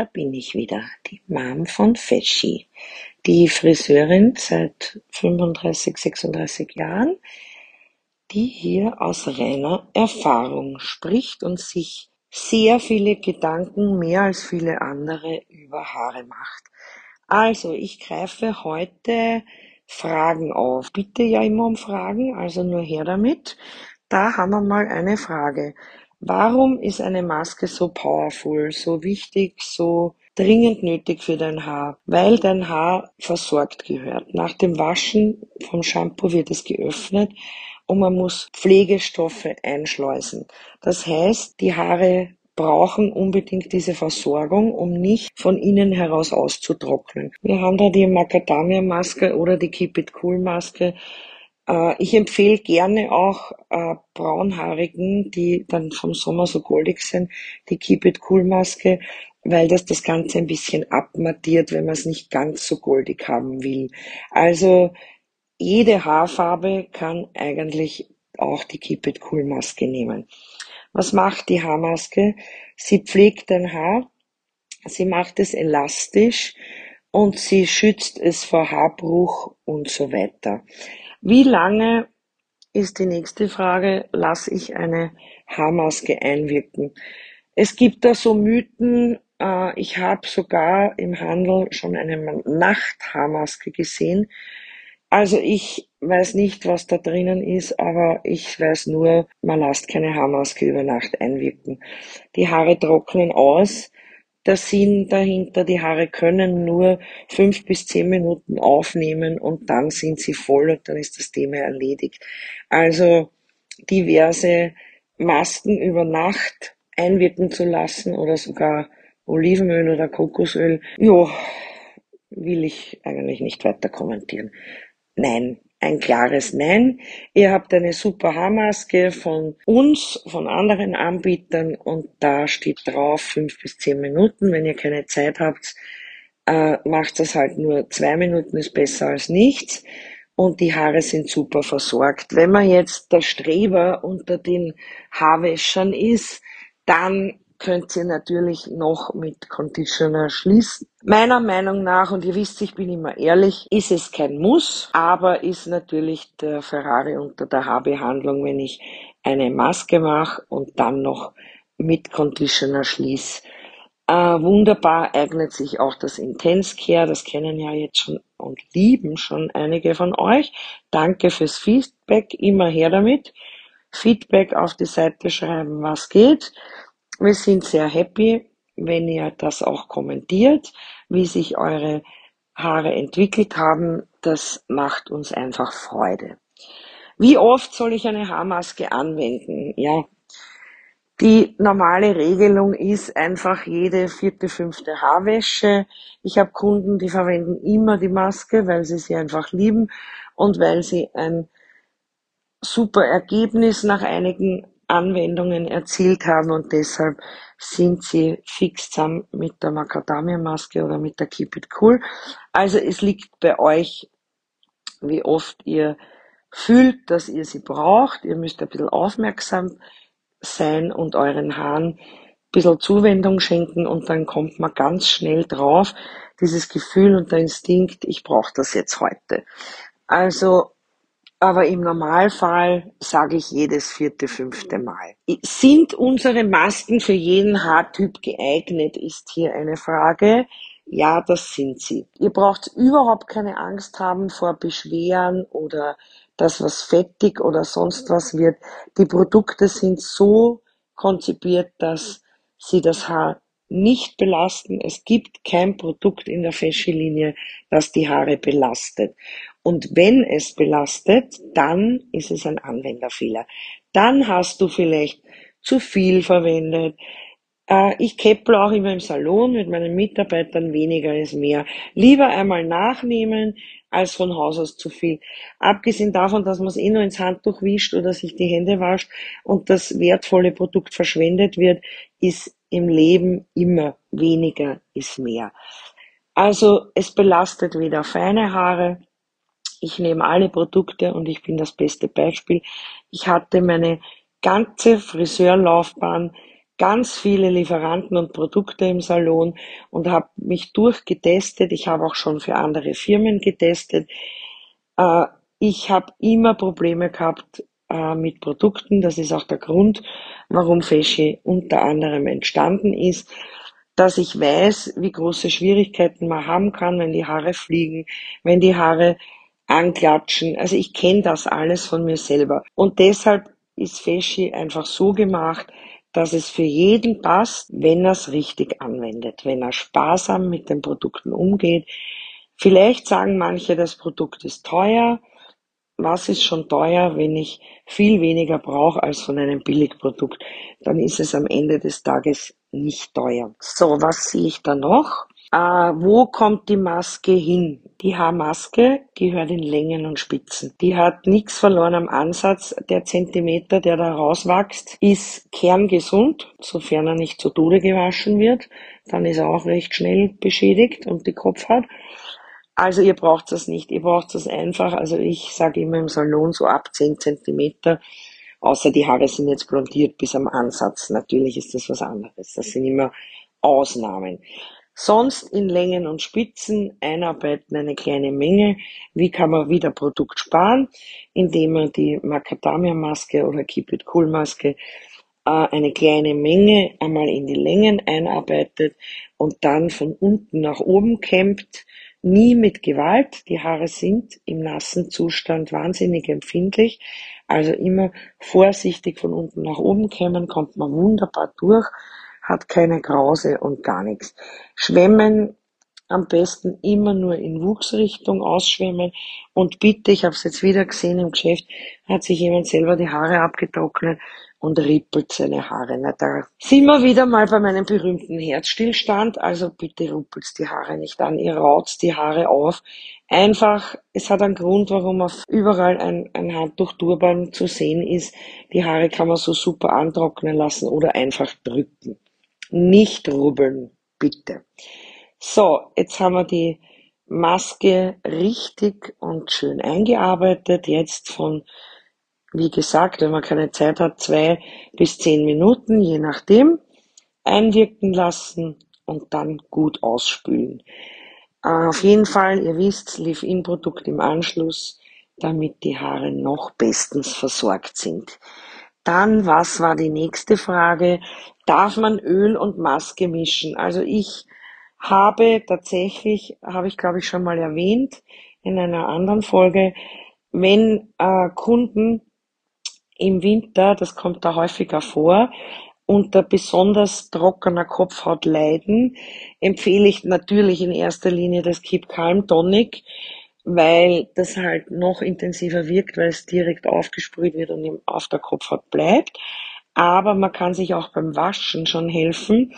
da bin ich wieder, die Mom von Feschi, die Friseurin seit 35, 36 Jahren, die hier aus reiner Erfahrung spricht und sich sehr viele Gedanken, mehr als viele andere, über Haare macht. Also, ich greife heute Fragen auf. Bitte ja immer um Fragen, also nur her damit. Da haben wir mal eine Frage. Warum ist eine Maske so powerful, so wichtig, so dringend nötig für dein Haar? Weil dein Haar versorgt gehört. Nach dem Waschen vom Shampoo wird es geöffnet und man muss Pflegestoffe einschleusen. Das heißt, die Haare brauchen unbedingt diese Versorgung, um nicht von innen heraus auszutrocknen. Wir haben da die Macadamia-Maske oder die Keep It Cool Maske äh, ich empfehle gerne auch äh, braunhaarigen, die dann vom Sommer so goldig sind, die Keep It Cool Maske, weil das das Ganze ein bisschen abmattiert, wenn man es nicht ganz so goldig haben will. Also jede Haarfarbe kann eigentlich auch die Keep It Cool Maske nehmen. Was macht die Haarmaske? Sie pflegt dein Haar, sie macht es elastisch und sie schützt es vor Haarbruch und so weiter. Wie lange ist die nächste Frage, lasse ich eine Haarmaske einwirken? Es gibt da so Mythen, äh, ich habe sogar im Handel schon eine Nachthaarmaske gesehen. Also ich weiß nicht, was da drinnen ist, aber ich weiß nur, man lasst keine Haarmaske über Nacht einwirken. Die Haare trocknen aus, der Sinn dahinter, die Haare können nur fünf bis zehn Minuten aufnehmen und dann sind sie voll und dann ist das Thema erledigt. Also diverse Masken über Nacht einwirken zu lassen oder sogar Olivenöl oder Kokosöl, ja, will ich eigentlich nicht weiter kommentieren. Nein, ein klares Nein. Ihr habt eine super Haarmaske von uns, von anderen Anbietern und da steht drauf fünf bis zehn Minuten. Wenn ihr keine Zeit habt, äh, macht das halt nur zwei Minuten, ist besser als nichts. Und die Haare sind super versorgt. Wenn man jetzt der Streber unter den Haarwäschern ist, dann könnt ihr natürlich noch mit Conditioner schließen. Meiner Meinung nach, und ihr wisst, ich bin immer ehrlich, ist es kein Muss, aber ist natürlich der Ferrari unter der Haarbehandlung, wenn ich eine Maske mache und dann noch mit Conditioner schließe. Äh, wunderbar eignet sich auch das Intense Care, das kennen ja jetzt schon und lieben schon einige von euch. Danke fürs Feedback, immer her damit. Feedback auf die Seite schreiben, was geht. Wir sind sehr happy, wenn ihr das auch kommentiert, wie sich eure Haare entwickelt haben. Das macht uns einfach Freude. Wie oft soll ich eine Haarmaske anwenden? Ja, die normale Regelung ist einfach jede vierte, fünfte Haarwäsche. Ich habe Kunden, die verwenden immer die Maske, weil sie sie einfach lieben und weil sie ein super Ergebnis nach einigen Anwendungen erzielt haben und deshalb sind sie fix zusammen mit der Macadamia-Maske oder mit der Keep It Cool. Also es liegt bei euch, wie oft ihr fühlt, dass ihr sie braucht. Ihr müsst ein bisschen aufmerksam sein und euren Haaren ein bisschen Zuwendung schenken und dann kommt man ganz schnell drauf, dieses Gefühl und der Instinkt, ich brauche das jetzt heute. Also aber im Normalfall sage ich jedes vierte, fünfte Mal. Sind unsere Masken für jeden Haartyp geeignet, ist hier eine Frage. Ja, das sind sie. Ihr braucht überhaupt keine Angst haben vor Beschweren oder dass was fettig oder sonst was wird. Die Produkte sind so konzipiert, dass sie das Haar nicht belasten. Es gibt kein Produkt in der Fashion-Linie, das die Haare belastet. Und wenn es belastet, dann ist es ein Anwenderfehler. Dann hast du vielleicht zu viel verwendet. Äh, ich käpple auch immer im Salon mit meinen Mitarbeitern, weniger ist mehr. Lieber einmal nachnehmen, als von Haus aus zu viel. Abgesehen davon, dass man es eh nur ins Handtuch wischt oder sich die Hände wascht und das wertvolle Produkt verschwendet wird, ist im Leben immer weniger ist mehr. Also es belastet weder feine Haare, ich nehme alle Produkte und ich bin das beste Beispiel. Ich hatte meine ganze Friseurlaufbahn ganz viele Lieferanten und Produkte im Salon und habe mich durchgetestet. Ich habe auch schon für andere Firmen getestet. Äh, ich habe immer Probleme gehabt äh, mit Produkten. Das ist auch der Grund, warum Feschi unter anderem entstanden ist dass ich weiß, wie große Schwierigkeiten man haben kann, wenn die Haare fliegen, wenn die Haare anklatschen. Also ich kenne das alles von mir selber. Und deshalb ist Feschi einfach so gemacht, dass es für jeden passt, wenn er es richtig anwendet, wenn er sparsam mit den Produkten umgeht. Vielleicht sagen manche, das Produkt ist teuer. Was ist schon teuer, wenn ich viel weniger brauche als von einem Billigprodukt? Dann ist es am Ende des Tages nicht teuer. So, was sehe ich da noch? Äh, wo kommt die Maske hin? Die Haarmaske gehört in Längen und Spitzen. Die hat nichts verloren am Ansatz. Der Zentimeter, der da rauswächst, ist kerngesund, sofern er nicht zu Tode gewaschen wird. Dann ist er auch recht schnell beschädigt und die Kopfhaut. Also ihr braucht das nicht, ihr braucht das einfach. Also ich sage immer im Salon so ab 10 Zentimeter Außer die Haare sind jetzt blondiert bis am Ansatz. Natürlich ist das was anderes. Das sind immer Ausnahmen. Sonst in Längen und Spitzen einarbeiten eine kleine Menge. Wie kann man wieder Produkt sparen? Indem man die Macadamia-Maske oder Keep It Cool Maske äh, eine kleine Menge einmal in die Längen einarbeitet und dann von unten nach oben kämmt. Nie mit Gewalt. Die Haare sind im nassen Zustand wahnsinnig empfindlich also immer vorsichtig von unten nach oben kämmen, kommt man wunderbar durch, hat keine Krause und gar nichts. Schwemmen am besten immer nur in Wuchsrichtung ausschwemmen und bitte, ich habe es jetzt wieder gesehen im Geschäft, hat sich jemand selber die Haare abgetrocknet und rippelt seine Haare. Na, da sind wir wieder mal bei meinem berühmten Herzstillstand. Also bitte ruppelt die Haare nicht an, ihr raut die Haare auf. Einfach, es hat einen Grund, warum auf überall ein, ein Handtuch Turban zu sehen ist. Die Haare kann man so super antrocknen lassen oder einfach drücken. Nicht rubbeln, bitte. So, jetzt haben wir die Maske richtig und schön eingearbeitet. Jetzt von wie gesagt, wenn man keine Zeit hat, zwei bis zehn Minuten, je nachdem, einwirken lassen und dann gut ausspülen. Äh, auf jeden Fall, ihr wisst, Leave-In-Produkt im Anschluss, damit die Haare noch bestens versorgt sind. Dann, was war die nächste Frage? Darf man Öl und Maske mischen? Also ich habe tatsächlich, habe ich glaube ich schon mal erwähnt in einer anderen Folge, wenn äh, Kunden im Winter, das kommt da häufiger vor, unter besonders trockener Kopfhaut leiden, empfehle ich natürlich in erster Linie das Keep Calm Tonic, weil das halt noch intensiver wirkt, weil es direkt aufgesprüht wird und auf der Kopfhaut bleibt. Aber man kann sich auch beim Waschen schon helfen,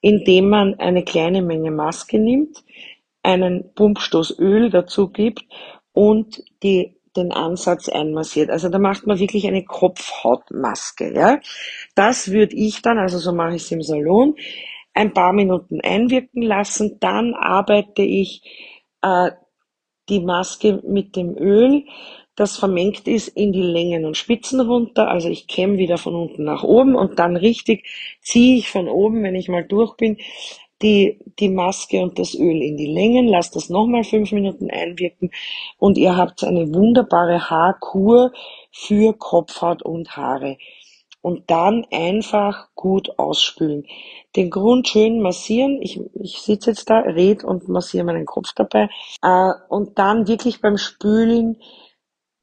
indem man eine kleine Menge Maske nimmt, einen Pumpstoß Öl dazu gibt und die den Ansatz einmassiert. Also da macht man wirklich eine Kopfhautmaske. Ja? Das würde ich dann, also so mache ich es im Salon, ein paar Minuten einwirken lassen. Dann arbeite ich äh, die Maske mit dem Öl, das vermengt ist, in die Längen und Spitzen runter. Also ich kämme wieder von unten nach oben und dann richtig ziehe ich von oben, wenn ich mal durch bin, die, die Maske und das Öl in die Längen, lasst das nochmal fünf Minuten einwirken und ihr habt eine wunderbare Haarkur für Kopfhaut und Haare. Und dann einfach gut ausspülen. Den Grund schön massieren. Ich, ich sitze jetzt da, red und massiere meinen Kopf dabei. Äh, und dann wirklich beim Spülen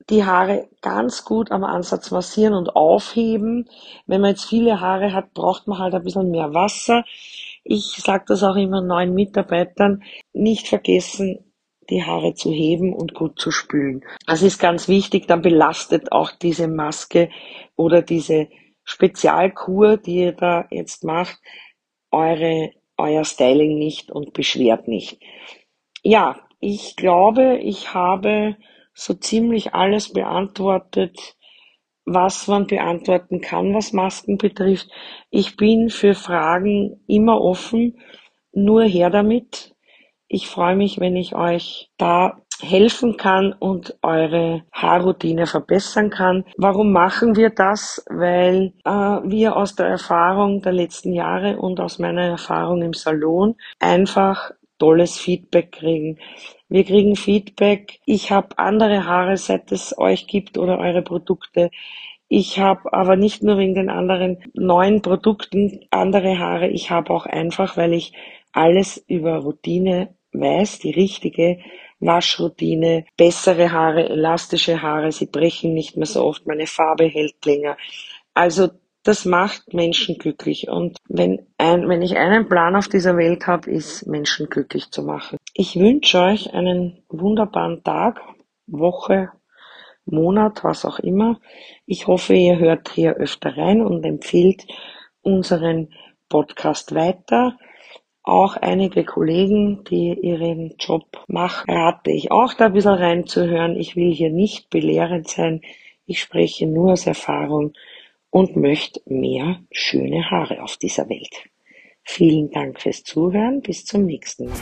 die Haare ganz gut am Ansatz massieren und aufheben. Wenn man jetzt viele Haare hat, braucht man halt ein bisschen mehr Wasser. Ich sage das auch immer neuen Mitarbeitern, nicht vergessen, die Haare zu heben und gut zu spülen. Das ist ganz wichtig, dann belastet auch diese Maske oder diese Spezialkur, die ihr da jetzt macht, eure, euer Styling nicht und beschwert nicht. Ja, ich glaube, ich habe so ziemlich alles beantwortet, was man beantworten kann, was Masken betrifft. Ich bin für Fragen immer offen, nur her damit. Ich freue mich, wenn ich euch da helfen kann und eure Haarroutine verbessern kann. Warum machen wir das? Weil äh, wir aus der Erfahrung der letzten Jahre und aus meiner Erfahrung im Salon einfach tolles Feedback kriegen. Wir kriegen Feedback. Ich habe andere Haare, seit es euch gibt oder eure Produkte. Ich habe aber nicht nur wegen den anderen neuen Produkten andere Haare. Ich habe auch einfach, weil ich alles über Routine weiß, die richtige Waschroutine, bessere Haare, elastische Haare, sie brechen nicht mehr so oft, meine Farbe hält länger. Also das macht Menschen glücklich. Und wenn, ein, wenn ich einen Plan auf dieser Welt habe, ist Menschen glücklich zu machen. Ich wünsche euch einen wunderbaren Tag, Woche, Monat, was auch immer. Ich hoffe, ihr hört hier öfter rein und empfiehlt unseren Podcast weiter. Auch einige Kollegen, die ihren Job machen, rate ich auch da ein bisschen reinzuhören. Ich will hier nicht belehrend sein. Ich spreche nur aus Erfahrung und möchte mehr schöne Haare auf dieser Welt. Vielen Dank fürs Zuhören. Bis zum nächsten Mal.